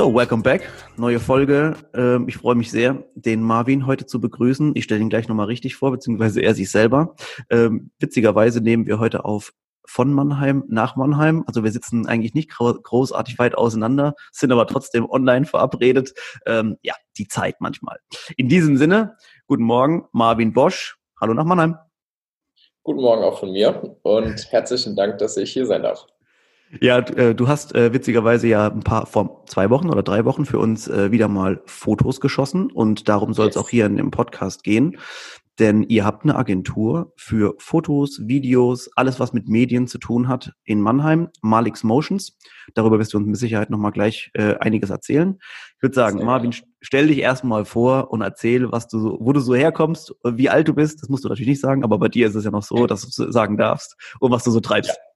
So, welcome back. Neue Folge. Ähm, ich freue mich sehr, den Marvin heute zu begrüßen. Ich stelle ihn gleich nochmal richtig vor, beziehungsweise er sich selber. Ähm, witzigerweise nehmen wir heute auf von Mannheim nach Mannheim. Also wir sitzen eigentlich nicht großartig weit auseinander, sind aber trotzdem online verabredet. Ähm, ja, die Zeit manchmal. In diesem Sinne, guten Morgen, Marvin Bosch. Hallo nach Mannheim. Guten Morgen auch von mir und herzlichen Dank, dass ich hier sein darf. Ja, äh, du hast äh, witzigerweise ja ein paar vor zwei Wochen oder drei Wochen für uns äh, wieder mal Fotos geschossen und darum soll es yes. auch hier in dem Podcast gehen. Denn ihr habt eine Agentur für Fotos, Videos, alles was mit Medien zu tun hat in Mannheim, Malix Motions. Darüber wirst du uns mit Sicherheit nochmal gleich äh, einiges erzählen. Ich würde sagen, Marvin, stell dich erstmal vor und erzähl, was du, wo du so herkommst, wie alt du bist. Das musst du natürlich nicht sagen, aber bei dir ist es ja noch so, dass du sagen darfst und was du so treibst. Ja.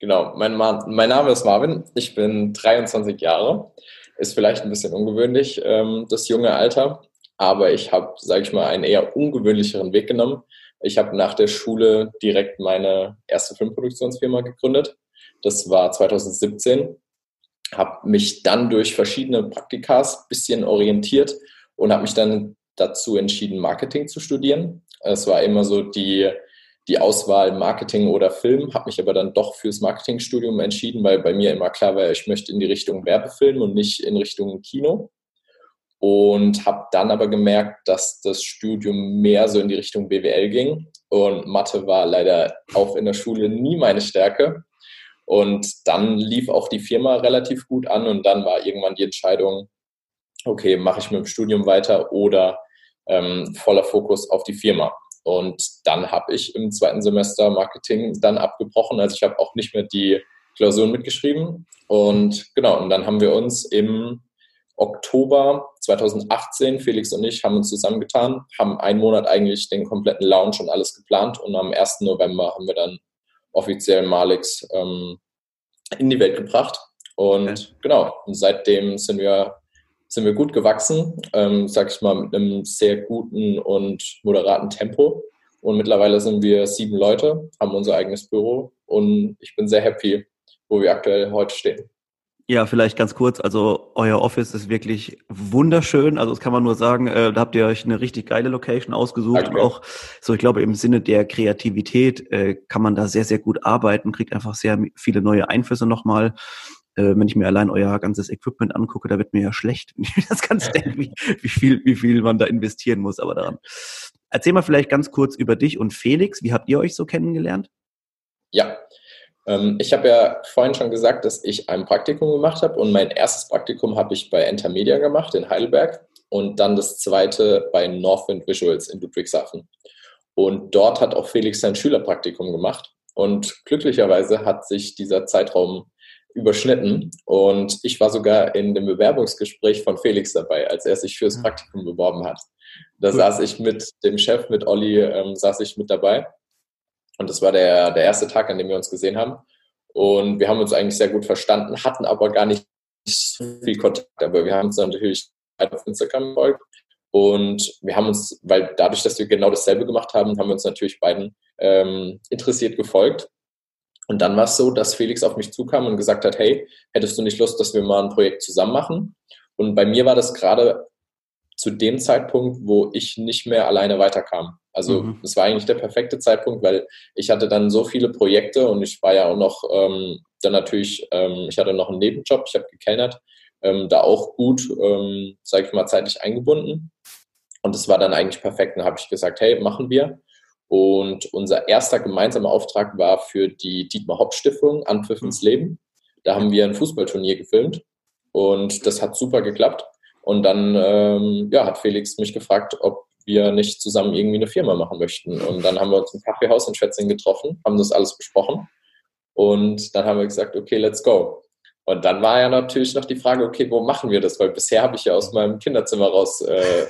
Genau, mein, mein Name ist Marvin, ich bin 23 Jahre. Ist vielleicht ein bisschen ungewöhnlich, ähm, das junge Alter, aber ich habe, sage ich mal, einen eher ungewöhnlicheren Weg genommen. Ich habe nach der Schule direkt meine erste Filmproduktionsfirma gegründet. Das war 2017. Habe mich dann durch verschiedene Praktikas ein bisschen orientiert und habe mich dann dazu entschieden, Marketing zu studieren. Es war immer so die die Auswahl Marketing oder Film, habe mich aber dann doch fürs Marketingstudium entschieden, weil bei mir immer klar war, ich möchte in die Richtung Werbefilm und nicht in Richtung Kino. Und habe dann aber gemerkt, dass das Studium mehr so in die Richtung BWL ging. Und Mathe war leider auch in der Schule nie meine Stärke. Und dann lief auch die Firma relativ gut an und dann war irgendwann die Entscheidung, okay, mache ich mit dem Studium weiter oder ähm, voller Fokus auf die Firma. Und dann habe ich im zweiten Semester Marketing dann abgebrochen. Also ich habe auch nicht mehr die Klausuren mitgeschrieben. Und genau, und dann haben wir uns im Oktober 2018, Felix und ich, haben uns zusammengetan, haben einen Monat eigentlich den kompletten Lounge und alles geplant. Und am 1. November haben wir dann offiziell Malix ähm, in die Welt gebracht. Und okay. genau, und seitdem sind wir sind wir gut gewachsen, ähm, sag ich mal, mit einem sehr guten und moderaten Tempo. Und mittlerweile sind wir sieben Leute, haben unser eigenes Büro und ich bin sehr happy, wo wir aktuell heute stehen. Ja, vielleicht ganz kurz. Also euer Office ist wirklich wunderschön. Also das kann man nur sagen, äh, da habt ihr euch eine richtig geile Location ausgesucht. Danke. Und auch so, ich glaube, im Sinne der Kreativität äh, kann man da sehr, sehr gut arbeiten, kriegt einfach sehr viele neue Einflüsse nochmal äh, wenn ich mir allein euer ganzes Equipment angucke, da wird mir ja schlecht, wenn ich mir das Ganze denke, wie, wie, viel, wie viel man da investieren muss, aber daran. Erzähl mal vielleicht ganz kurz über dich und Felix. Wie habt ihr euch so kennengelernt? Ja, ähm, ich habe ja vorhin schon gesagt, dass ich ein Praktikum gemacht habe und mein erstes Praktikum habe ich bei Intermedia gemacht in Heidelberg und dann das zweite bei Northwind Visuals in Ludwigshafen. Und dort hat auch Felix sein Schülerpraktikum gemacht. Und glücklicherweise hat sich dieser Zeitraum überschnitten. Und ich war sogar in dem Bewerbungsgespräch von Felix dabei, als er sich fürs Praktikum beworben hat. Da cool. saß ich mit dem Chef, mit Olli, ähm, saß ich mit dabei. Und das war der, der erste Tag, an dem wir uns gesehen haben. Und wir haben uns eigentlich sehr gut verstanden, hatten aber gar nicht so viel Kontakt. Aber wir haben uns natürlich auf Instagram gefolgt. Und wir haben uns, weil dadurch, dass wir genau dasselbe gemacht haben, haben wir uns natürlich beiden ähm, interessiert gefolgt. Und dann war es so, dass Felix auf mich zukam und gesagt hat, hey, hättest du nicht Lust, dass wir mal ein Projekt zusammen machen? Und bei mir war das gerade zu dem Zeitpunkt, wo ich nicht mehr alleine weiterkam. Also mhm. es war eigentlich der perfekte Zeitpunkt, weil ich hatte dann so viele Projekte und ich war ja auch noch ähm, dann natürlich, ähm, ich hatte noch einen Nebenjob, ich habe gekellnert, ähm, da auch gut, ähm, sage ich mal, zeitlich eingebunden. Und es war dann eigentlich perfekt. Dann habe ich gesagt, hey, machen wir. Und unser erster gemeinsamer Auftrag war für die Dietmar Hopp Stiftung Anpfiff ins Leben. Da haben wir ein Fußballturnier gefilmt und das hat super geklappt. Und dann ähm, ja, hat Felix mich gefragt, ob wir nicht zusammen irgendwie eine Firma machen möchten. Und dann haben wir uns im Kaffeehaus in Schwetzing getroffen, haben das alles besprochen. Und dann haben wir gesagt, okay, let's go. Und dann war ja natürlich noch die Frage, okay, wo machen wir das? Weil bisher habe ich ja aus meinem Kinderzimmer raus äh,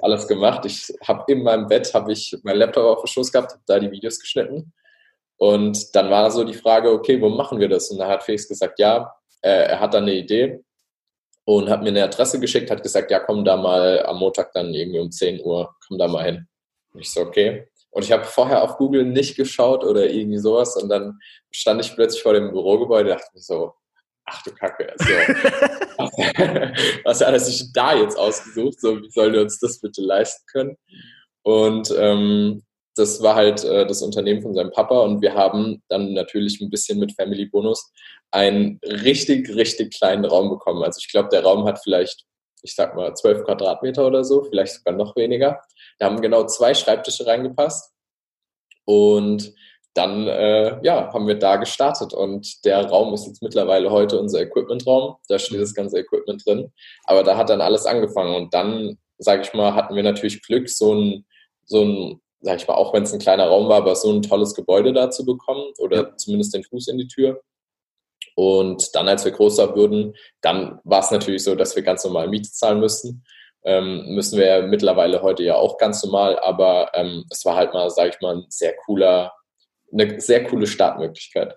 alles gemacht. Ich habe in meinem Bett habe ich meinen Laptop auf dem Schoß gehabt, habe da die Videos geschnitten. Und dann war so die Frage, okay, wo machen wir das? Und da hat Felix gesagt, ja, äh, er hat da eine Idee und hat mir eine Adresse geschickt, hat gesagt, ja, komm da mal am Montag dann irgendwie um 10 Uhr, komm da mal hin. Und ich so, okay. Und ich habe vorher auf Google nicht geschaut oder irgendwie sowas und dann stand ich plötzlich vor dem Bürogebäude und dachte mir so, ach du Kacke, also, was hat er sich da jetzt ausgesucht? So, wie sollen wir uns das bitte leisten können? Und ähm, das war halt äh, das Unternehmen von seinem Papa und wir haben dann natürlich ein bisschen mit Family Bonus einen richtig, richtig kleinen Raum bekommen. Also ich glaube, der Raum hat vielleicht, ich sag mal, zwölf Quadratmeter oder so, vielleicht sogar noch weniger. Da haben genau zwei Schreibtische reingepasst. Und dann äh, ja, haben wir da gestartet und der Raum ist jetzt mittlerweile heute unser Equipment-Raum. Da steht das ganze Equipment drin. Aber da hat dann alles angefangen und dann, sage ich mal, hatten wir natürlich Glück, so ein, so ein, sag ich mal, auch wenn es ein kleiner Raum war, aber so ein tolles Gebäude da zu bekommen oder ja. zumindest den Fuß in die Tür. Und dann, als wir größer wurden, dann war es natürlich so, dass wir ganz normal Miete zahlen müssten. Ähm, müssen wir ja mittlerweile heute ja auch ganz normal, aber ähm, es war halt mal, sage ich mal, ein sehr cooler, eine sehr coole Startmöglichkeit.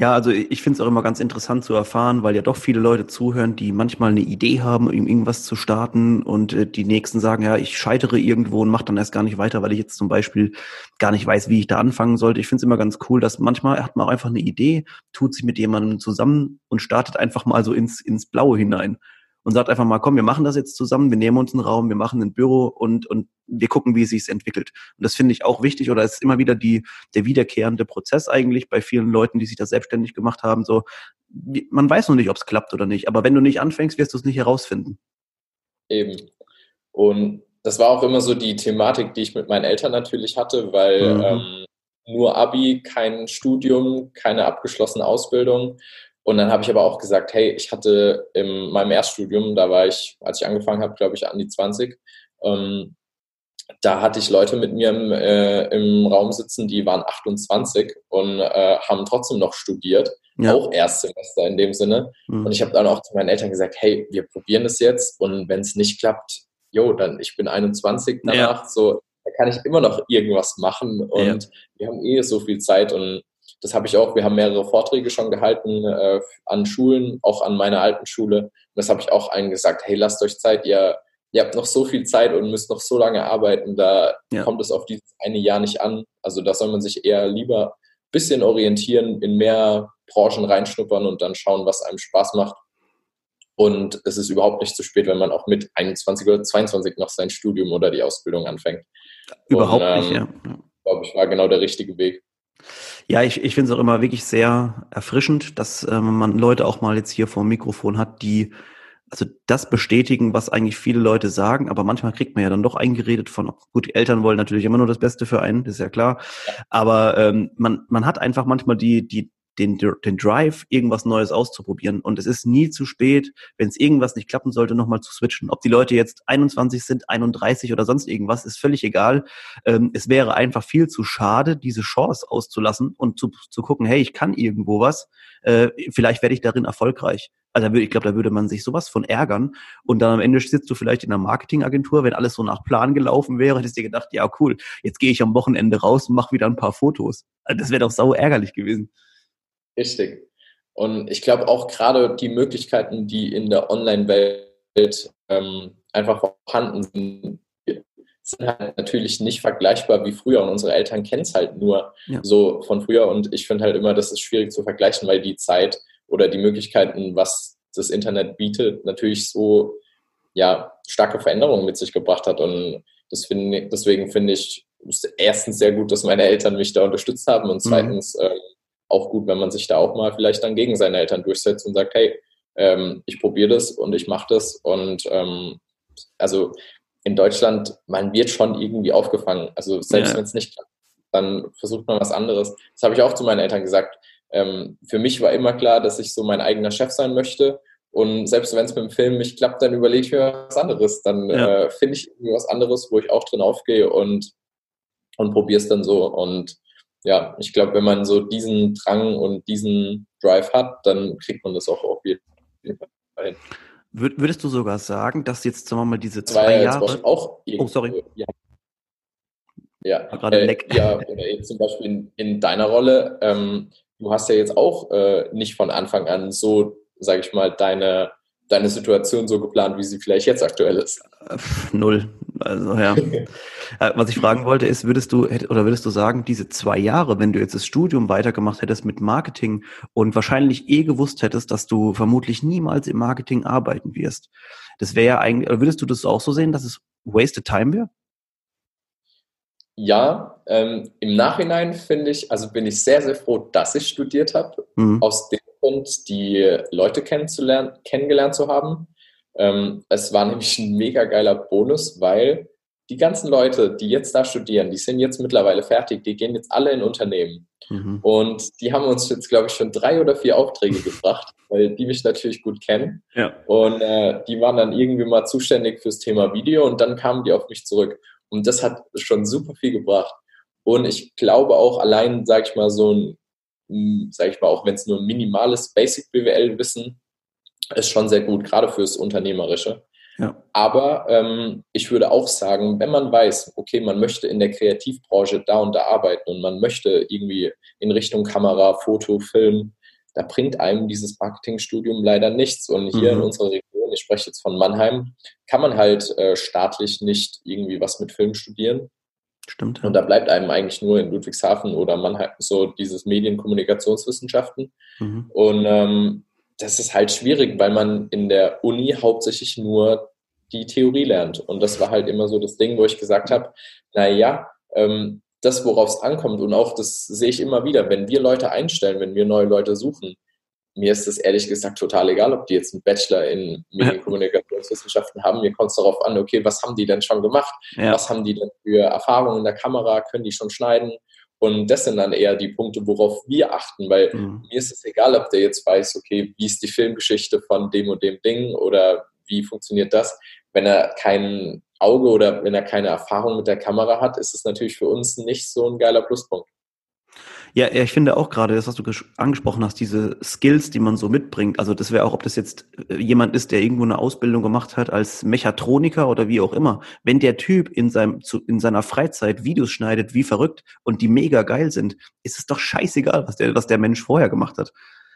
Ja, also ich finde es auch immer ganz interessant zu erfahren, weil ja doch viele Leute zuhören, die manchmal eine Idee haben, um irgendwas zu starten und äh, die nächsten sagen, ja, ich scheitere irgendwo und mache dann erst gar nicht weiter, weil ich jetzt zum Beispiel gar nicht weiß, wie ich da anfangen sollte. Ich finde es immer ganz cool, dass manchmal hat man auch einfach eine Idee, tut sich mit jemandem zusammen und startet einfach mal so ins, ins Blaue hinein und sagt einfach mal, komm, wir machen das jetzt zusammen, wir nehmen uns einen Raum, wir machen ein Büro und, und wir gucken, wie es sich entwickelt. Und das finde ich auch wichtig oder es ist immer wieder die, der wiederkehrende Prozess eigentlich bei vielen Leuten, die sich das selbstständig gemacht haben. So, man weiß noch nicht, ob es klappt oder nicht, aber wenn du nicht anfängst, wirst du es nicht herausfinden. Eben. Und das war auch immer so die Thematik, die ich mit meinen Eltern natürlich hatte, weil mhm. ähm, nur Abi, kein Studium, keine abgeschlossene Ausbildung. Und dann habe ich aber auch gesagt, hey, ich hatte in meinem Erststudium, da war ich, als ich angefangen habe, glaube ich, an die 20, ähm, da hatte ich Leute mit mir im, äh, im Raum sitzen, die waren 28 und äh, haben trotzdem noch studiert, ja. auch Erstsemester in dem Sinne. Mhm. Und ich habe dann auch zu meinen Eltern gesagt, hey, wir probieren das jetzt und wenn es nicht klappt, jo, dann ich bin 21 danach, ja. so, da kann ich immer noch irgendwas machen und ja. wir haben eh so viel Zeit und das habe ich auch. Wir haben mehrere Vorträge schon gehalten äh, an Schulen, auch an meiner alten Schule. Und das habe ich auch allen gesagt, hey, lasst euch Zeit, ihr, ihr habt noch so viel Zeit und müsst noch so lange arbeiten, da ja. kommt es auf dieses eine Jahr nicht an. Also da soll man sich eher lieber ein bisschen orientieren, in mehr Branchen reinschnuppern und dann schauen, was einem Spaß macht. Und es ist überhaupt nicht zu spät, wenn man auch mit 21 oder 22 noch sein Studium oder die Ausbildung anfängt. Überhaupt und, ähm, nicht, ja. Glaube ich, war genau der richtige Weg. Ja, ich, ich finde es auch immer wirklich sehr erfrischend, dass äh, man Leute auch mal jetzt hier vor dem Mikrofon hat, die also das bestätigen, was eigentlich viele Leute sagen, aber manchmal kriegt man ja dann doch eingeredet von, gut, die Eltern wollen natürlich immer nur das Beste für einen, das ist ja klar, aber ähm, man, man hat einfach manchmal die, die, den, den Drive, irgendwas Neues auszuprobieren. Und es ist nie zu spät, wenn es irgendwas nicht klappen sollte, nochmal zu switchen. Ob die Leute jetzt 21 sind, 31 oder sonst irgendwas, ist völlig egal. Ähm, es wäre einfach viel zu schade, diese Chance auszulassen und zu, zu gucken, hey, ich kann irgendwo was, äh, vielleicht werde ich darin erfolgreich. Also ich glaube, da würde man sich sowas von ärgern. Und dann am Ende sitzt du vielleicht in einer Marketingagentur, wenn alles so nach Plan gelaufen wäre, hättest du dir gedacht, ja cool, jetzt gehe ich am Wochenende raus und mache wieder ein paar Fotos. Also das wäre doch sau ärgerlich gewesen. Richtig. Und ich glaube auch gerade die Möglichkeiten, die in der Online-Welt ähm, einfach vorhanden sind, sind halt natürlich nicht vergleichbar wie früher. Und unsere Eltern kennen es halt nur ja. so von früher. Und ich finde halt immer, das ist schwierig zu vergleichen, weil die Zeit oder die Möglichkeiten, was das Internet bietet, natürlich so ja, starke Veränderungen mit sich gebracht hat. Und das find, deswegen finde ich erstens sehr gut, dass meine Eltern mich da unterstützt haben und mhm. zweitens mhm. ähm, auch gut, wenn man sich da auch mal vielleicht dann gegen seine Eltern durchsetzt und sagt, hey, ähm, ich probiere das und ich mache das. Und ähm, also in Deutschland, man wird schon irgendwie aufgefangen. Also selbst ja. wenn es nicht klappt, dann versucht man was anderes. Das habe ich auch zu meinen Eltern gesagt. Ähm, für mich war immer klar, dass ich so mein eigener Chef sein möchte. Und selbst wenn es mit dem Film nicht klappt, dann überlege ich mir was anderes. Dann ja. äh, finde ich irgendwie was anderes, wo ich auch drin aufgehe und, und probiere es dann so. Und ja, ich glaube, wenn man so diesen Drang und diesen Drive hat, dann kriegt man das auch auf jeden Fall hin. Würdest du sogar sagen, dass jetzt, sagen wir mal, diese zwei Jahre. Auch oh, sorry. Ja, ja, gerade äh, ja oder jetzt zum Beispiel in, in deiner Rolle, ähm, du hast ja jetzt auch äh, nicht von Anfang an so, sage ich mal, deine, deine Situation so geplant, wie sie vielleicht jetzt aktuell ist. Null. Also ja. Äh, was ich fragen wollte, ist, würdest du oder würdest du sagen, diese zwei Jahre, wenn du jetzt das Studium weitergemacht hättest mit Marketing und wahrscheinlich eh gewusst hättest, dass du vermutlich niemals im Marketing arbeiten wirst, das wäre ja eigentlich, oder würdest du das auch so sehen, dass es wasted time wäre? ja, ähm, im Nachhinein finde ich, also bin ich sehr, sehr froh, dass ich studiert habe, mhm. aus dem Grund, die Leute kennenzulernen, kennengelernt zu haben. Ähm, es war nämlich ein mega geiler Bonus, weil die ganzen Leute, die jetzt da studieren, die sind jetzt mittlerweile fertig, die gehen jetzt alle in Unternehmen. Mhm. Und die haben uns jetzt, glaube ich, schon drei oder vier Aufträge gebracht, weil die mich natürlich gut kennen. Ja. Und äh, die waren dann irgendwie mal zuständig fürs Thema Video und dann kamen die auf mich zurück. Und das hat schon super viel gebracht. Und ich glaube auch allein, sage ich mal, so ein, sage ich mal, auch wenn es nur ein minimales Basic BWL-Wissen ist schon sehr gut, gerade fürs Unternehmerische. Ja. Aber ähm, ich würde auch sagen, wenn man weiß, okay, man möchte in der Kreativbranche da und da arbeiten und man möchte irgendwie in Richtung Kamera, Foto, Film, da bringt einem dieses Marketingstudium leider nichts. Und hier mhm. in unserer Region, ich spreche jetzt von Mannheim, kann man halt äh, staatlich nicht irgendwie was mit Film studieren. Stimmt. Ja. Und da bleibt einem eigentlich nur in Ludwigshafen oder Mannheim so dieses Medienkommunikationswissenschaften. Mhm. Und ähm, das ist halt schwierig, weil man in der Uni hauptsächlich nur die Theorie lernt. Und das war halt immer so das Ding, wo ich gesagt habe, naja, ähm, das, worauf es ankommt, und auch das sehe ich immer wieder, wenn wir Leute einstellen, wenn wir neue Leute suchen, mir ist es ehrlich gesagt total egal, ob die jetzt einen Bachelor in Medienkommunikationswissenschaften haben. Mir kommt es darauf an, okay, was haben die denn schon gemacht? Ja. Was haben die denn für Erfahrungen in der Kamera? Können die schon schneiden? Und das sind dann eher die Punkte, worauf wir achten, weil mhm. mir ist es egal, ob der jetzt weiß, okay, wie ist die Filmgeschichte von dem und dem Ding oder wie funktioniert das. Wenn er kein Auge oder wenn er keine Erfahrung mit der Kamera hat, ist es natürlich für uns nicht so ein geiler Pluspunkt. Ja, ja, ich finde auch gerade das, was du angesprochen hast, diese Skills, die man so mitbringt. Also das wäre auch, ob das jetzt äh, jemand ist, der irgendwo eine Ausbildung gemacht hat als Mechatroniker oder wie auch immer. Wenn der Typ in seinem zu, in seiner Freizeit Videos schneidet, wie verrückt und die mega geil sind, ist es doch scheißegal, was der was der Mensch vorher gemacht hat.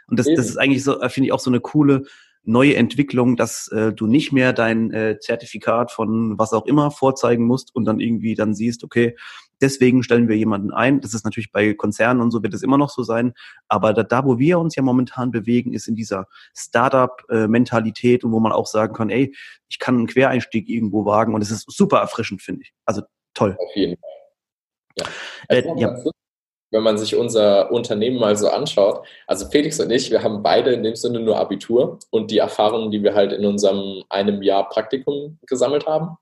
Und das, das ist eigentlich so, äh, finde ich auch so eine coole neue Entwicklung, dass äh, du nicht mehr dein äh, Zertifikat von was auch immer vorzeigen musst und dann irgendwie dann siehst, okay, deswegen stellen wir jemanden ein. Das ist natürlich bei Konzernen und so wird es immer noch so sein. Aber da, da, wo wir uns ja momentan bewegen, ist in dieser Startup-Mentalität und wo man auch sagen kann, ey, ich kann einen Quereinstieg irgendwo wagen und es ist super erfrischend, finde ich. Also toll. Auf jeden Fall. Ja. Äh, ja wenn man sich unser Unternehmen mal so anschaut, also Felix und ich, wir haben beide in dem Sinne nur Abitur und die Erfahrungen, die wir halt in unserem einem Jahr Praktikum gesammelt haben.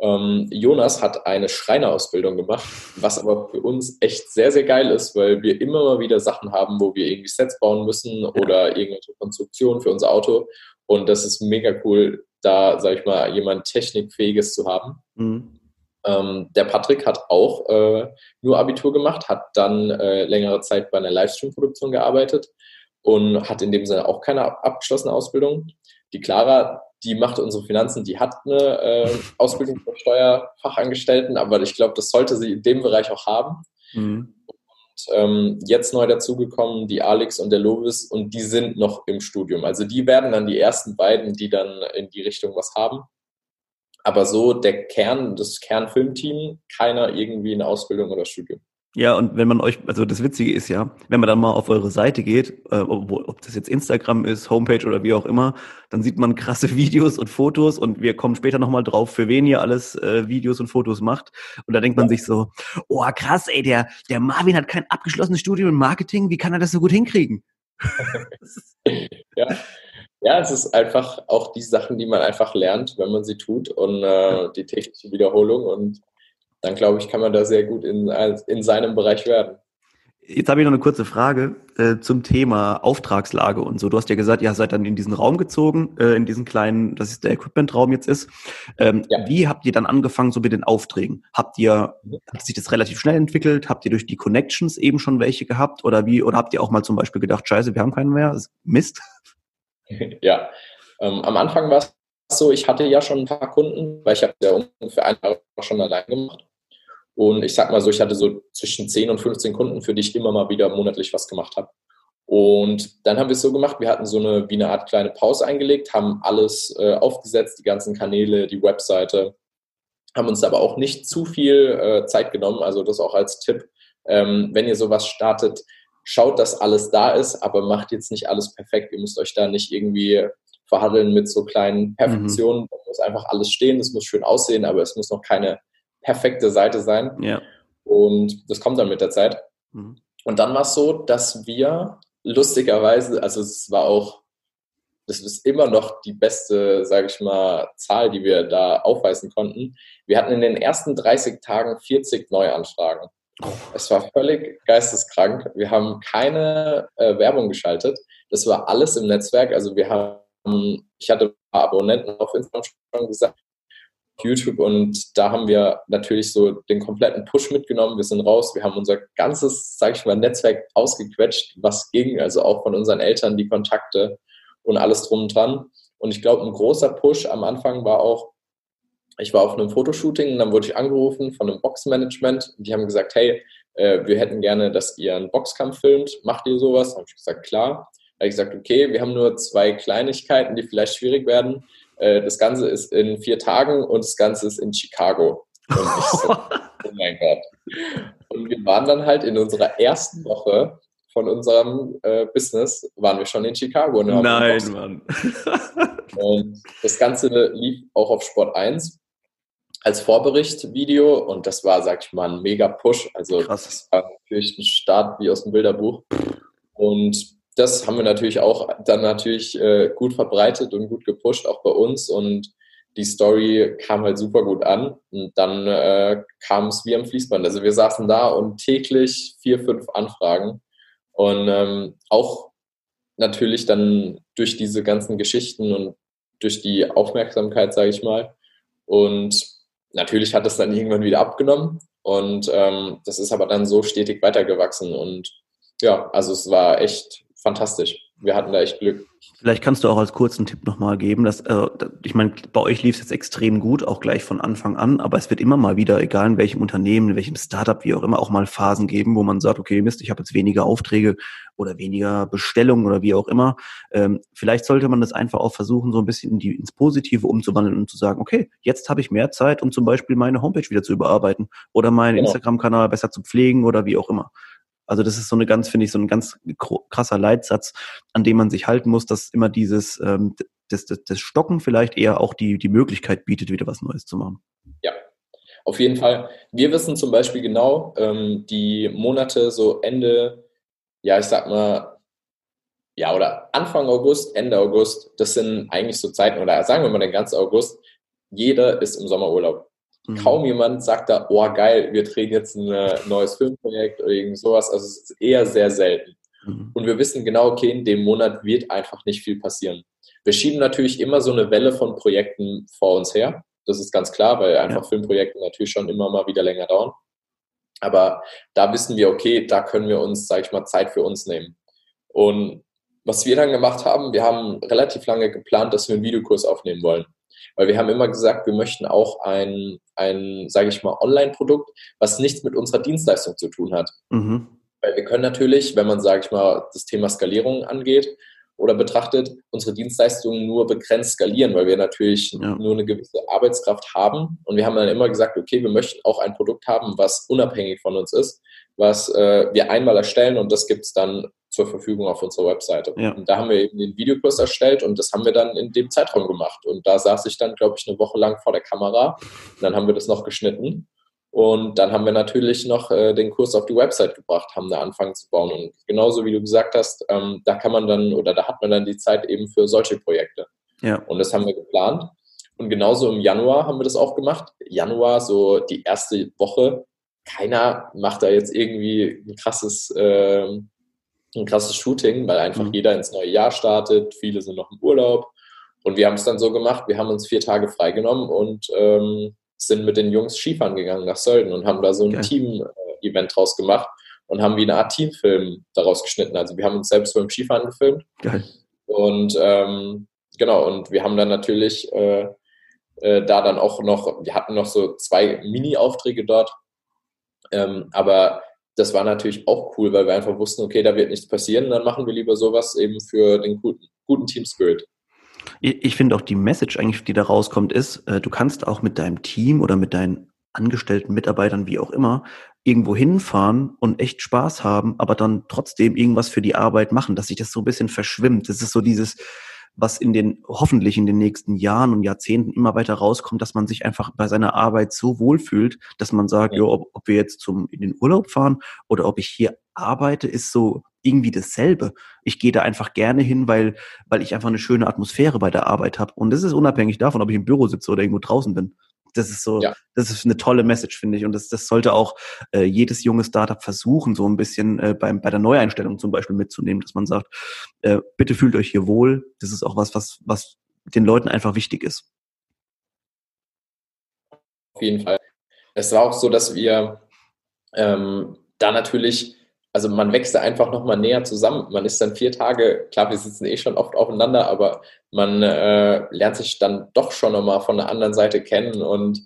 Ähm, Jonas hat eine Schreinerausbildung gemacht, was aber für uns echt sehr, sehr geil ist, weil wir immer mal wieder Sachen haben, wo wir irgendwie Sets bauen müssen oder irgendwelche Konstruktionen für unser Auto. Und das ist mega cool, da, sag ich mal, jemand Technikfähiges zu haben. Mhm. Ähm, der Patrick hat auch äh, nur Abitur gemacht, hat dann äh, längere Zeit bei einer Livestream-Produktion gearbeitet und hat in dem Sinne auch keine abgeschlossene Ausbildung. Die Clara, die macht unsere Finanzen, die hat eine äh, Ausbildung für Steuerfachangestellten, aber ich glaube, das sollte sie in dem Bereich auch haben. Mhm. Und ähm, jetzt neu dazugekommen die Alex und der Lovis und die sind noch im Studium. Also die werden dann die ersten beiden, die dann in die Richtung was haben. Aber so der Kern, das Kernfilmteam, keiner irgendwie eine Ausbildung oder Studium. Ja, und wenn man euch, also das Witzige ist ja, wenn man dann mal auf eure Seite geht, äh, ob, ob das jetzt Instagram ist, Homepage oder wie auch immer, dann sieht man krasse Videos und Fotos und wir kommen später nochmal drauf, für wen ihr alles äh, Videos und Fotos macht. Und da denkt man sich so, oh krass, ey, der, der Marvin hat kein abgeschlossenes Studium in Marketing, wie kann er das so gut hinkriegen? ja. Ja, es ist einfach auch die Sachen, die man einfach lernt, wenn man sie tut und äh, die technische Wiederholung und dann glaube ich, kann man da sehr gut in, in seinem Bereich werden. Jetzt habe ich noch eine kurze Frage äh, zum Thema Auftragslage und so. Du hast ja gesagt, ihr seid dann in diesen Raum gezogen, äh, in diesen kleinen, das ist der Equipment-Raum jetzt ist. Ähm, ja. Wie habt ihr dann angefangen so mit den Aufträgen? Habt ihr, hat sich das relativ schnell entwickelt? Habt ihr durch die Connections eben schon welche gehabt? Oder wie, oder habt ihr auch mal zum Beispiel gedacht, scheiße, wir haben keinen mehr? Mist? ja, Ähm, am Anfang war es so, ich hatte ja schon ein paar Kunden, weil ich habe ja ungefähr ein Jahr schon allein gemacht. Und ich sag mal so, ich hatte so zwischen 10 und 15 Kunden, für die ich immer mal wieder monatlich was gemacht habe. Und dann haben wir es so gemacht, wir hatten so eine, wie eine Art kleine Pause eingelegt, haben alles äh, aufgesetzt, die ganzen Kanäle, die Webseite, haben uns aber auch nicht zu viel äh, Zeit genommen. Also das auch als Tipp, ähm, wenn ihr sowas startet, schaut, dass alles da ist, aber macht jetzt nicht alles perfekt. Ihr müsst euch da nicht irgendwie verhandeln mit so kleinen Perfektionen. Mhm. Da muss einfach alles stehen, es muss schön aussehen, aber es muss noch keine perfekte Seite sein. Ja. Und das kommt dann mit der Zeit. Mhm. Und dann war es so, dass wir lustigerweise, also es war auch, das ist immer noch die beste, sage ich mal, Zahl, die wir da aufweisen konnten. Wir hatten in den ersten 30 Tagen 40 Neuanfragen. Es war völlig geisteskrank. Wir haben keine äh, Werbung geschaltet. Das war alles im Netzwerk. Also wir haben, ich hatte ein paar Abonnenten auf Instagram schon gesagt, YouTube und da haben wir natürlich so den kompletten Push mitgenommen. Wir sind raus, wir haben unser ganzes, sag ich mal, Netzwerk ausgequetscht, was ging, also auch von unseren Eltern die Kontakte und alles drum und dran. Und ich glaube, ein großer Push am Anfang war auch, ich war auf einem Fotoshooting und dann wurde ich angerufen von einem Boxmanagement und die haben gesagt, hey, äh, wir hätten gerne, dass ihr einen Boxkampf filmt. Macht ihr sowas? Da habe ich gesagt, klar. Da habe ich gesagt, okay, wir haben nur zwei Kleinigkeiten, die vielleicht schwierig werden. Äh, das Ganze ist in vier Tagen und das Ganze ist in Chicago. Und ich so, oh mein Gott. Und wir waren dann halt in unserer ersten Woche von unserem äh, Business, waren wir schon in Chicago. Nein, Mann. und das Ganze lief auch auf Sport 1 als Vorbericht-Video und das war, sag ich mal, ein mega Push. Also Krass. das war natürlich ein Start wie aus dem Bilderbuch. Und das haben wir natürlich auch dann natürlich äh, gut verbreitet und gut gepusht, auch bei uns. Und die Story kam halt super gut an. Und dann äh, kam es wie am Fließband. Also wir saßen da und täglich vier, fünf Anfragen. Und ähm, auch natürlich dann durch diese ganzen Geschichten und durch die Aufmerksamkeit, sage ich mal. Und natürlich hat es dann irgendwann wieder abgenommen. Und ähm, das ist aber dann so stetig weitergewachsen. Und ja, also es war echt fantastisch. Wir hatten da echt Glück. Vielleicht kannst du auch als kurzen Tipp nochmal geben, dass, äh, ich meine, bei euch lief es jetzt extrem gut, auch gleich von Anfang an, aber es wird immer mal wieder, egal in welchem Unternehmen, in welchem Startup, wie auch immer, auch mal Phasen geben, wo man sagt, okay, Mist, ich habe jetzt weniger Aufträge oder weniger Bestellungen oder wie auch immer. Ähm, vielleicht sollte man das einfach auch versuchen, so ein bisschen in die, ins Positive umzuwandeln und zu sagen, okay, jetzt habe ich mehr Zeit, um zum Beispiel meine Homepage wieder zu überarbeiten oder meinen genau. Instagram-Kanal besser zu pflegen oder wie auch immer. Also das ist so eine ganz, finde ich, so ein ganz krasser Leitsatz, an dem man sich halten muss, dass immer dieses, ähm, das, das, das Stocken vielleicht eher auch die, die Möglichkeit bietet, wieder was Neues zu machen. Ja, auf jeden Fall. Wir wissen zum Beispiel genau, ähm, die Monate so Ende, ja, ich sag mal, ja, oder Anfang August, Ende August, das sind eigentlich so Zeiten, oder sagen wir mal den ganzen August, jeder ist im Sommerurlaub. Mhm. Kaum jemand sagt da, oh geil, wir drehen jetzt ein äh, neues Filmprojekt oder irgend sowas. Also es ist eher sehr selten. Mhm. Und wir wissen genau, okay, in dem Monat wird einfach nicht viel passieren. Wir schieben natürlich immer so eine Welle von Projekten vor uns her. Das ist ganz klar, weil einfach ja. Filmprojekte natürlich schon immer mal wieder länger dauern. Aber da wissen wir, okay, da können wir uns, sag ich mal, Zeit für uns nehmen. Und was wir dann gemacht haben, wir haben relativ lange geplant, dass wir einen Videokurs aufnehmen wollen. Weil wir haben immer gesagt, wir möchten auch ein, ein sage ich mal, Online-Produkt, was nichts mit unserer Dienstleistung zu tun hat. Mhm. Weil wir können natürlich, wenn man, sage ich mal, das Thema Skalierung angeht oder betrachtet, unsere Dienstleistungen nur begrenzt skalieren, weil wir natürlich ja. nur eine gewisse Arbeitskraft haben. Und wir haben dann immer gesagt, okay, wir möchten auch ein Produkt haben, was unabhängig von uns ist, was äh, wir einmal erstellen und das gibt es dann zur Verfügung auf unserer Webseite. Ja. Und da haben wir eben den Videokurs erstellt und das haben wir dann in dem Zeitraum gemacht. Und da saß ich dann, glaube ich, eine Woche lang vor der Kamera. Und dann haben wir das noch geschnitten. Und dann haben wir natürlich noch äh, den Kurs auf die Website gebracht, haben da angefangen zu bauen. Und genauso wie du gesagt hast, ähm, da kann man dann oder da hat man dann die Zeit eben für solche Projekte. Ja. Und das haben wir geplant. Und genauso im Januar haben wir das auch gemacht. Januar, so die erste Woche, keiner macht da jetzt irgendwie ein krasses äh, ein krasses Shooting, weil einfach mhm. jeder ins neue Jahr startet, viele sind noch im Urlaub. Und wir haben es dann so gemacht, wir haben uns vier Tage freigenommen und ähm, sind mit den Jungs Skifahren gegangen nach Sölden und haben da so ein okay. Team-Event draus gemacht und haben wie eine Art Teamfilm daraus geschnitten. Also wir haben uns selbst beim Skifahren gefilmt. Geil. Und ähm, genau, und wir haben dann natürlich äh, äh, da dann auch noch, wir hatten noch so zwei Mini-Aufträge dort, ähm, aber das war natürlich auch cool, weil wir einfach wussten, okay, da wird nichts passieren, dann machen wir lieber sowas eben für den guten, guten Team Spirit. Ich, ich finde auch die Message eigentlich, die da rauskommt, ist, äh, du kannst auch mit deinem Team oder mit deinen angestellten Mitarbeitern, wie auch immer, irgendwo hinfahren und echt Spaß haben, aber dann trotzdem irgendwas für die Arbeit machen, dass sich das so ein bisschen verschwimmt. Das ist so dieses, was in den, hoffentlich in den nächsten Jahren und Jahrzehnten immer weiter rauskommt, dass man sich einfach bei seiner Arbeit so wohlfühlt, dass man sagt, ja. jo, ob, ob wir jetzt zum, in den Urlaub fahren oder ob ich hier arbeite, ist so irgendwie dasselbe. Ich gehe da einfach gerne hin, weil, weil ich einfach eine schöne Atmosphäre bei der Arbeit habe. Und das ist unabhängig davon, ob ich im Büro sitze oder irgendwo draußen bin. Das ist so, ja. das ist eine tolle Message, finde ich. Und das, das sollte auch äh, jedes junge Startup versuchen, so ein bisschen äh, beim, bei der Neueinstellung zum Beispiel mitzunehmen, dass man sagt, äh, bitte fühlt euch hier wohl. Das ist auch was, was, was den Leuten einfach wichtig ist. Auf jeden Fall. Es war auch so, dass wir ähm, da natürlich also man wächst da einfach nochmal näher zusammen. Man ist dann vier Tage, klar, wir sitzen eh schon oft aufeinander, aber man äh, lernt sich dann doch schon nochmal von der anderen Seite kennen und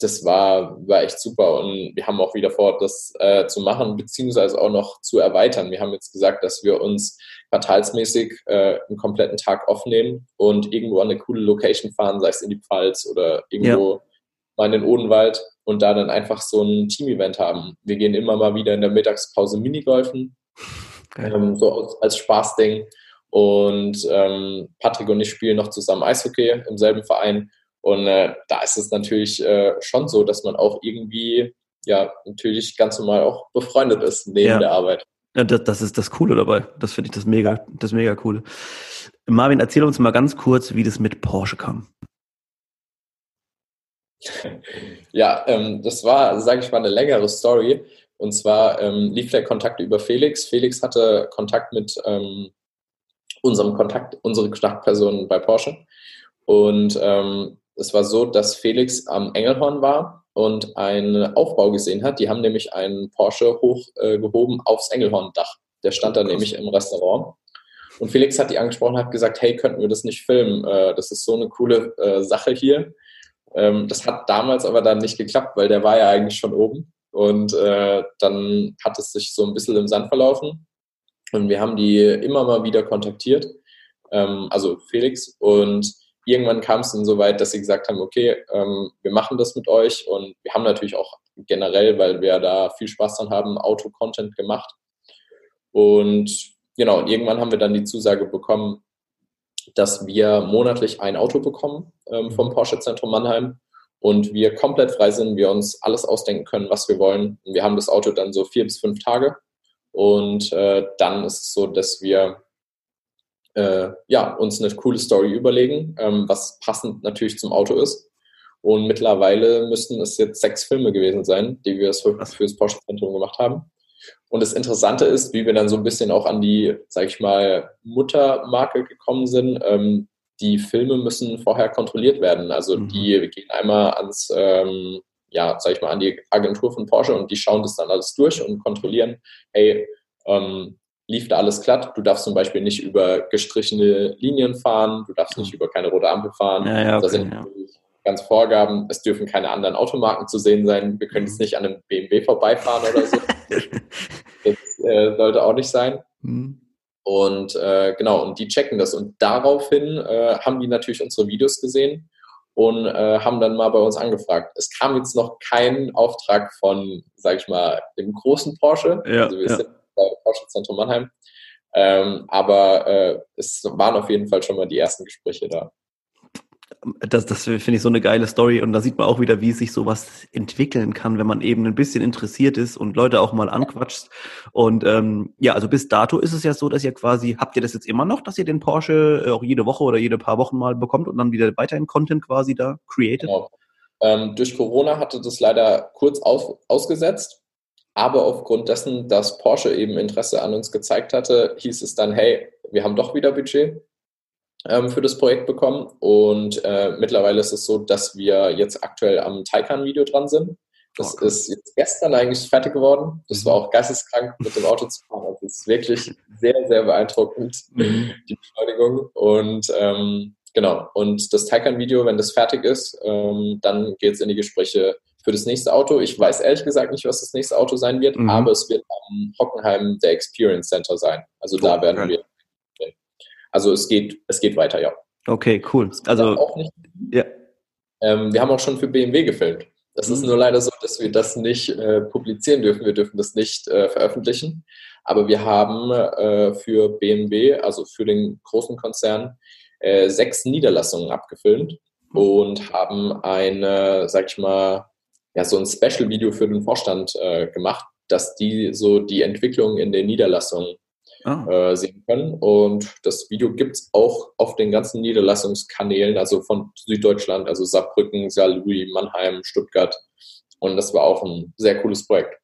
das war, war echt super und wir haben auch wieder vor, das äh, zu machen, beziehungsweise auch noch zu erweitern. Wir haben jetzt gesagt, dass wir uns quartalsmäßig äh, einen kompletten Tag aufnehmen und irgendwo an eine coole Location fahren, sei es in die Pfalz oder irgendwo ja. Mal in den Odenwald und da dann einfach so ein Team-Event haben. Wir gehen immer mal wieder in der Mittagspause Minigolfen, ähm, so als Spaßding. Und ähm, Patrick und ich spielen noch zusammen Eishockey im selben Verein. Und äh, da ist es natürlich äh, schon so, dass man auch irgendwie, ja, natürlich ganz normal auch befreundet ist neben ja. der Arbeit. Ja, das, das ist das Coole dabei. Das finde ich das mega, das mega coole. Marvin, erzähl uns mal ganz kurz, wie das mit Porsche kam. Ja, ähm, das war, sage ich mal, eine längere Story. Und zwar ähm, lief der Kontakt über Felix. Felix hatte Kontakt mit ähm, unserem Kontakt, unsere Kontaktperson bei Porsche. Und ähm, es war so, dass Felix am Engelhorn war und einen Aufbau gesehen hat. Die haben nämlich einen Porsche hochgehoben äh, aufs Engelhorn-Dach. Der stand da nämlich im Restaurant. Und Felix hat die angesprochen, hat gesagt, hey, könnten wir das nicht filmen? Äh, das ist so eine coole äh, Sache hier. Ähm, das hat damals aber dann nicht geklappt, weil der war ja eigentlich schon oben. Und äh, dann hat es sich so ein bisschen im Sand verlaufen. Und wir haben die immer mal wieder kontaktiert, ähm, also Felix. Und irgendwann kam es dann so weit, dass sie gesagt haben, okay, ähm, wir machen das mit euch. Und wir haben natürlich auch generell, weil wir da viel Spaß dran haben, Auto-Content gemacht. Und genau, irgendwann haben wir dann die Zusage bekommen, dass wir monatlich ein Auto bekommen ähm, vom mhm. Porsche Zentrum Mannheim und wir komplett frei sind, wir uns alles ausdenken können, was wir wollen. Und wir haben das Auto dann so vier bis fünf Tage und äh, dann ist es so, dass wir äh, ja, uns eine coole Story überlegen, ähm, was passend natürlich zum Auto ist. Und mittlerweile müssten es jetzt sechs Filme gewesen sein, die wir für, für das Porsche Zentrum gemacht haben. Und das Interessante ist, wie wir dann so ein bisschen auch an die, sag ich mal, Muttermarke gekommen sind. Ähm, die Filme müssen vorher kontrolliert werden. Also mhm. die gehen einmal ans, ähm, ja, sag ich mal, an die Agentur von Porsche und die schauen das dann alles durch und kontrollieren, hey, ähm, lief da alles glatt. Du darfst zum Beispiel nicht über gestrichene Linien fahren, du darfst nicht über keine rote Ampel fahren. Ja, ja, okay, da sind ja. Ganz Vorgaben, es dürfen keine anderen Automarken zu sehen sein. Wir können jetzt mhm. nicht an einem BMW vorbeifahren oder so. das äh, sollte auch nicht sein. Mhm. Und äh, genau, und die checken das. Und daraufhin äh, haben die natürlich unsere Videos gesehen und äh, haben dann mal bei uns angefragt. Es kam jetzt noch kein Auftrag von, sag ich mal, dem großen Porsche. Ja, also wir ja. sind bei Porsche Zentrum Mannheim. Ähm, aber äh, es waren auf jeden Fall schon mal die ersten Gespräche da das, das finde ich so eine geile Story und da sieht man auch wieder, wie sich sowas entwickeln kann, wenn man eben ein bisschen interessiert ist und Leute auch mal anquatscht. Und ähm, ja, also bis dato ist es ja so, dass ihr quasi, habt ihr das jetzt immer noch, dass ihr den Porsche äh, auch jede Woche oder jede paar Wochen mal bekommt und dann wieder weiterhin Content quasi da created? Genau. Ähm, durch Corona hatte das leider kurz auf, ausgesetzt, aber aufgrund dessen, dass Porsche eben Interesse an uns gezeigt hatte, hieß es dann, hey, wir haben doch wieder Budget für das Projekt bekommen. Und äh, mittlerweile ist es so, dass wir jetzt aktuell am Taycan-Video dran sind. Das okay. ist jetzt gestern eigentlich fertig geworden. Das war mhm. auch geisteskrank, mit dem Auto zu fahren. Das ist wirklich sehr, sehr beeindruckend, mhm. die Beschleunigung. Und ähm, genau. Und das Taycan-Video, wenn das fertig ist, ähm, dann geht es in die Gespräche für das nächste Auto. Ich weiß ehrlich gesagt nicht, was das nächste Auto sein wird, mhm. aber es wird am Hockenheim der Experience Center sein. Also da oh, werden okay. wir. Also es geht, es geht weiter, ja. Okay, cool. Also auch nicht, ja. Ähm, wir haben auch schon für BMW gefilmt. Das mhm. ist nur leider so, dass wir das nicht äh, publizieren dürfen. Wir dürfen das nicht äh, veröffentlichen. Aber wir haben äh, für BMW, also für den großen Konzern, äh, sechs Niederlassungen abgefilmt mhm. und haben eine, sag ich mal, ja, so ein Special-Video für den Vorstand äh, gemacht, dass die so die Entwicklung in den Niederlassungen ah. äh, sehen können. Und das Video gibt es auch auf den ganzen Niederlassungskanälen, also von Süddeutschland, also Saarbrücken, Saarlouis, Mannheim, Stuttgart. Und das war auch ein sehr cooles Projekt.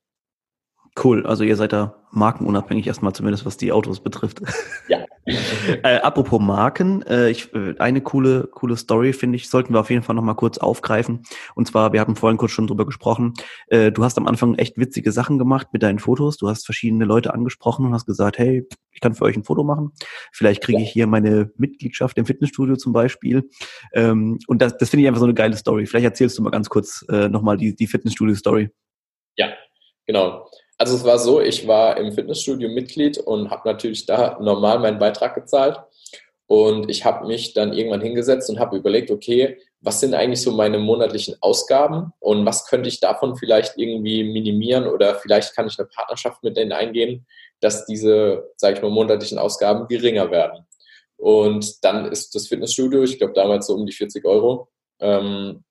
Cool, also ihr seid da markenunabhängig erstmal, zumindest was die Autos betrifft. Ja. äh, apropos Marken, äh, ich, äh, eine coole, coole Story, finde ich, sollten wir auf jeden Fall nochmal kurz aufgreifen. Und zwar, wir hatten vorhin kurz schon drüber gesprochen, äh, du hast am Anfang echt witzige Sachen gemacht mit deinen Fotos. Du hast verschiedene Leute angesprochen und hast gesagt, hey, ich kann für euch ein Foto machen. Vielleicht kriege ich hier meine Mitgliedschaft im Fitnessstudio zum Beispiel. Ähm, und das, das finde ich einfach so eine geile Story. Vielleicht erzählst du mal ganz kurz äh, nochmal die, die Fitnessstudio-Story. Ja, genau. Also es war so, ich war im Fitnessstudio Mitglied und habe natürlich da normal meinen Beitrag gezahlt. Und ich habe mich dann irgendwann hingesetzt und habe überlegt, okay, was sind eigentlich so meine monatlichen Ausgaben und was könnte ich davon vielleicht irgendwie minimieren oder vielleicht kann ich eine Partnerschaft mit denen eingehen, dass diese, sage ich mal, monatlichen Ausgaben geringer werden. Und dann ist das Fitnessstudio, ich glaube damals so um die 40 Euro, ähm,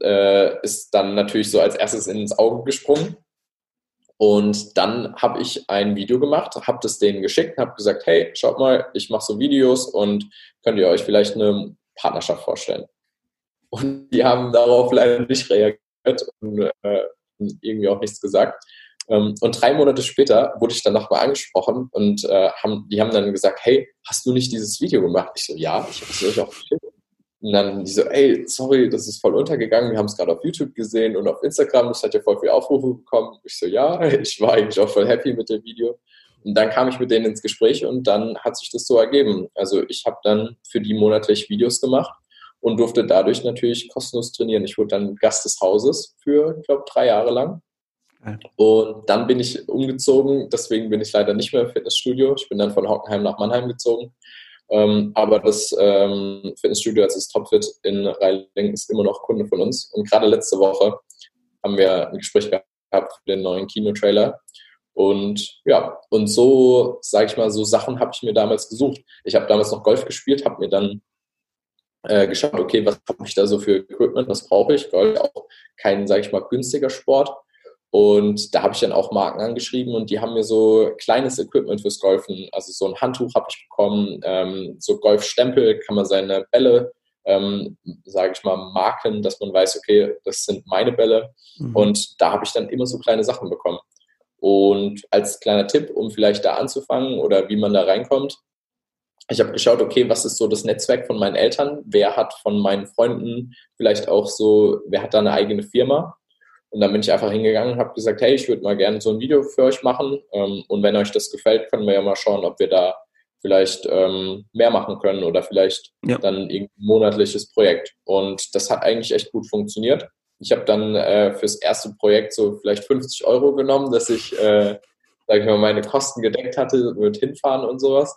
äh, ist dann natürlich so als erstes ins Auge gesprungen. Und dann habe ich ein Video gemacht, habe das denen geschickt und habe gesagt, hey, schaut mal, ich mache so Videos und könnt ihr euch vielleicht eine Partnerschaft vorstellen. Und die haben darauf leider nicht reagiert und äh, irgendwie auch nichts gesagt. Ähm, und drei Monate später wurde ich dann nochmal angesprochen und äh, haben, die haben dann gesagt, hey, hast du nicht dieses Video gemacht? Ich so, ja, ich habe es euch auch geschickt. Und dann die so, ey, sorry, das ist voll untergegangen. Wir haben es gerade auf YouTube gesehen und auf Instagram. Das hat ja voll viel Aufrufe bekommen. Ich so, ja, ich war eigentlich auch voll happy mit dem Video. Und dann kam ich mit denen ins Gespräch und dann hat sich das so ergeben. Also ich habe dann für die monatlich Videos gemacht und durfte dadurch natürlich kostenlos trainieren. Ich wurde dann Gast des Hauses für, ich glaube, drei Jahre lang. Und dann bin ich umgezogen, deswegen bin ich leider nicht mehr im Fitnessstudio. Ich bin dann von Hockenheim nach Mannheim gezogen ähm, aber das ähm, Fitnessstudio, also das Topfit in Reiling, ist immer noch Kunde von uns. Und gerade letzte Woche haben wir ein Gespräch gehabt für den neuen Kinotrailer. Und ja, und so, sage ich mal, so Sachen habe ich mir damals gesucht. Ich habe damals noch Golf gespielt, habe mir dann äh, geschaut, okay, was habe ich da so für Equipment, was brauche ich? Golf auch kein, sage ich mal, günstiger Sport. Und da habe ich dann auch Marken angeschrieben und die haben mir so kleines Equipment fürs Golfen, also so ein Handtuch habe ich bekommen, ähm, so Golfstempel kann man seine Bälle, ähm, sage ich mal, marken, dass man weiß, okay, das sind meine Bälle. Mhm. Und da habe ich dann immer so kleine Sachen bekommen. Und als kleiner Tipp, um vielleicht da anzufangen oder wie man da reinkommt, ich habe geschaut, okay, was ist so das Netzwerk von meinen Eltern? Wer hat von meinen Freunden vielleicht auch so, wer hat da eine eigene Firma? Und dann bin ich einfach hingegangen und habe gesagt, hey, ich würde mal gerne so ein Video für euch machen. Ähm, und wenn euch das gefällt, können wir ja mal schauen, ob wir da vielleicht ähm, mehr machen können oder vielleicht ja. dann ein monatliches Projekt. Und das hat eigentlich echt gut funktioniert. Ich habe dann äh, fürs erste Projekt so vielleicht 50 Euro genommen, dass ich, äh, sage ich mal, meine Kosten gedeckt hatte mit Hinfahren und sowas.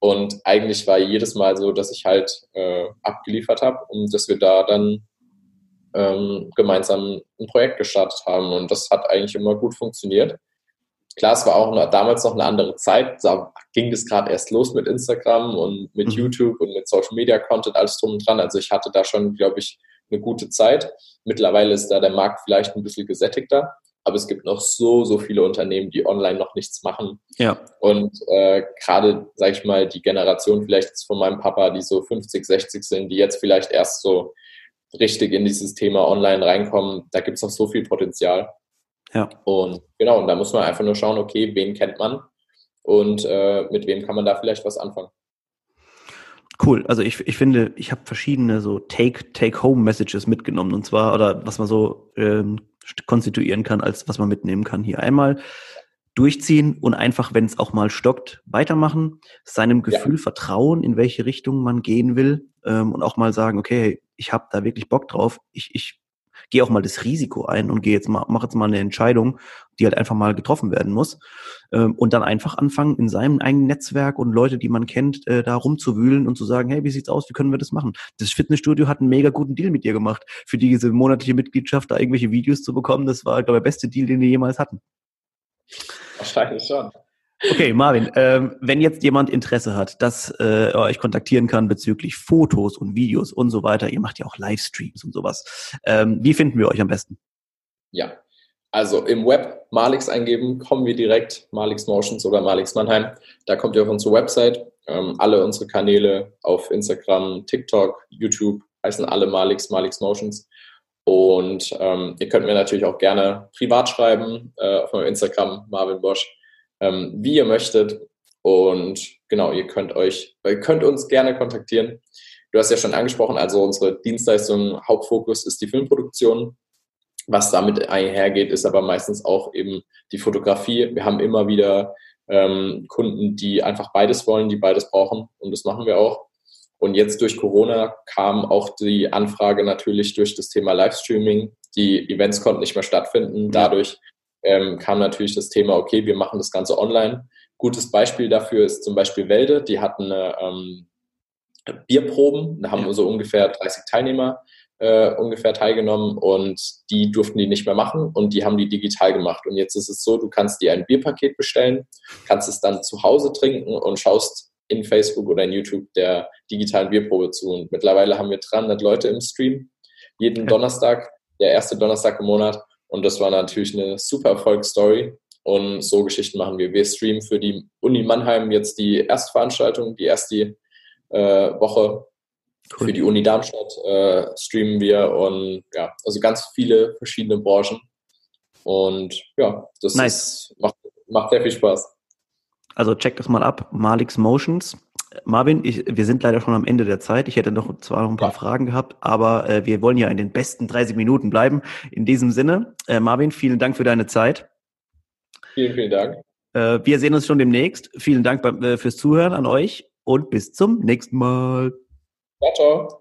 Und eigentlich war jedes Mal so, dass ich halt äh, abgeliefert habe und dass wir da dann ähm, gemeinsam ein Projekt gestartet haben. Und das hat eigentlich immer gut funktioniert. Klar, es war auch noch, damals noch eine andere Zeit. Da ging das gerade erst los mit Instagram und mit mhm. YouTube und mit Social Media Content, alles drum und dran. Also ich hatte da schon, glaube ich, eine gute Zeit. Mittlerweile ist da der Markt vielleicht ein bisschen gesättigter, aber es gibt noch so, so viele Unternehmen, die online noch nichts machen. Ja. Und äh, gerade, sage ich mal, die Generation vielleicht von meinem Papa, die so 50, 60 sind, die jetzt vielleicht erst so richtig in dieses Thema online reinkommen, da gibt es noch so viel Potenzial. Ja. Und genau, und da muss man einfach nur schauen, okay, wen kennt man und äh, mit wem kann man da vielleicht was anfangen. Cool. Also ich, ich finde, ich habe verschiedene so Take-Take-Home-Messages mitgenommen und zwar, oder was man so ähm, konstituieren kann, als was man mitnehmen kann hier. Einmal, durchziehen und einfach, wenn es auch mal stockt, weitermachen, seinem Gefühl ja. vertrauen, in welche Richtung man gehen will ähm, und auch mal sagen, okay, ich habe da wirklich Bock drauf, ich, ich gehe auch mal das Risiko ein und gehe jetzt mal, mache jetzt mal eine Entscheidung, die halt einfach mal getroffen werden muss. Ähm, und dann einfach anfangen, in seinem eigenen Netzwerk und Leute, die man kennt, äh, da rumzuwühlen und zu sagen, hey, wie sieht's aus, wie können wir das machen? Das Fitnessstudio hat einen mega guten Deal mit dir gemacht. Für diese monatliche Mitgliedschaft da irgendwelche Videos zu bekommen, das war, glaube ich, der beste Deal, den wir jemals hatten. Wahrscheinlich schon. Okay, Marvin, ähm, wenn jetzt jemand Interesse hat, dass äh, euch kontaktieren kann bezüglich Fotos und Videos und so weiter, ihr macht ja auch Livestreams und sowas. Ähm, wie finden wir euch am besten? Ja, also im Web Malix eingeben, kommen wir direkt, Malix Motions oder Malix Mannheim. Da kommt ihr auf unsere Website. Ähm, alle unsere Kanäle auf Instagram, TikTok, YouTube heißen alle Malix, Malix Motions. Und ähm, ihr könnt mir natürlich auch gerne privat schreiben äh, auf meinem Instagram, Marvin Bosch ähm, wie ihr möchtet. Und genau, ihr könnt euch, ihr könnt uns gerne kontaktieren. Du hast ja schon angesprochen, also unsere Dienstleistung, Hauptfokus ist die Filmproduktion. Was damit einhergeht, ist aber meistens auch eben die Fotografie. Wir haben immer wieder ähm, Kunden, die einfach beides wollen, die beides brauchen und das machen wir auch. Und jetzt durch Corona kam auch die Anfrage natürlich durch das Thema Livestreaming. Die Events konnten nicht mehr stattfinden. Dadurch ähm, kam natürlich das Thema, okay, wir machen das Ganze online. Gutes Beispiel dafür ist zum Beispiel Welde, die hatten ähm, Bierproben, da haben ja. so ungefähr 30 Teilnehmer äh, ungefähr teilgenommen und die durften die nicht mehr machen und die haben die digital gemacht. Und jetzt ist es so, du kannst dir ein Bierpaket bestellen, kannst es dann zu Hause trinken und schaust in Facebook oder in YouTube der digitalen Bierprobe zu. Und mittlerweile haben wir 300 Leute im Stream, jeden Donnerstag, der erste Donnerstag im Monat. Und das war natürlich eine super Erfolgsstory. Und so Geschichten machen wir. Wir streamen für die Uni Mannheim jetzt die erste Veranstaltung, die erste äh, Woche. Cool. Für die Uni Darmstadt äh, streamen wir und ja, also ganz viele verschiedene Branchen. Und ja, das nice. ist, macht, macht sehr viel Spaß. Also check das mal ab. Malix Motions. Marvin, ich, wir sind leider schon am Ende der Zeit. Ich hätte noch zwar noch ein paar ja. Fragen gehabt, aber äh, wir wollen ja in den besten 30 Minuten bleiben. In diesem Sinne, äh, Marvin, vielen Dank für deine Zeit. Vielen, vielen Dank. Äh, wir sehen uns schon demnächst. Vielen Dank bei, äh, fürs Zuhören an euch und bis zum nächsten Mal. Ciao, ciao.